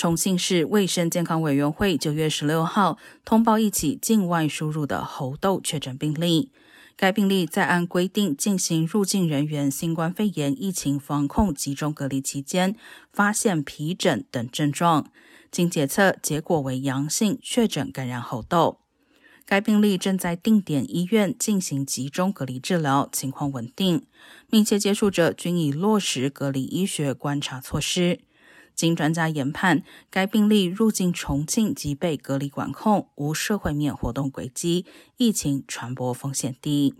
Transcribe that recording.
重庆市卫生健康委员会九月十六号通报一起境外输入的猴痘确诊病例。该病例在按规定进行入境人员新冠肺炎疫情防控集中隔离期间，发现皮疹等症状，经检测结果为阳性，确诊感染猴痘。该病例正在定点医院进行集中隔离治疗，情况稳定。密切接触者均已落实隔离医学观察措施。经专家研判，该病例入境重庆即被隔离管控，无社会面活动轨迹，疫情传播风险低。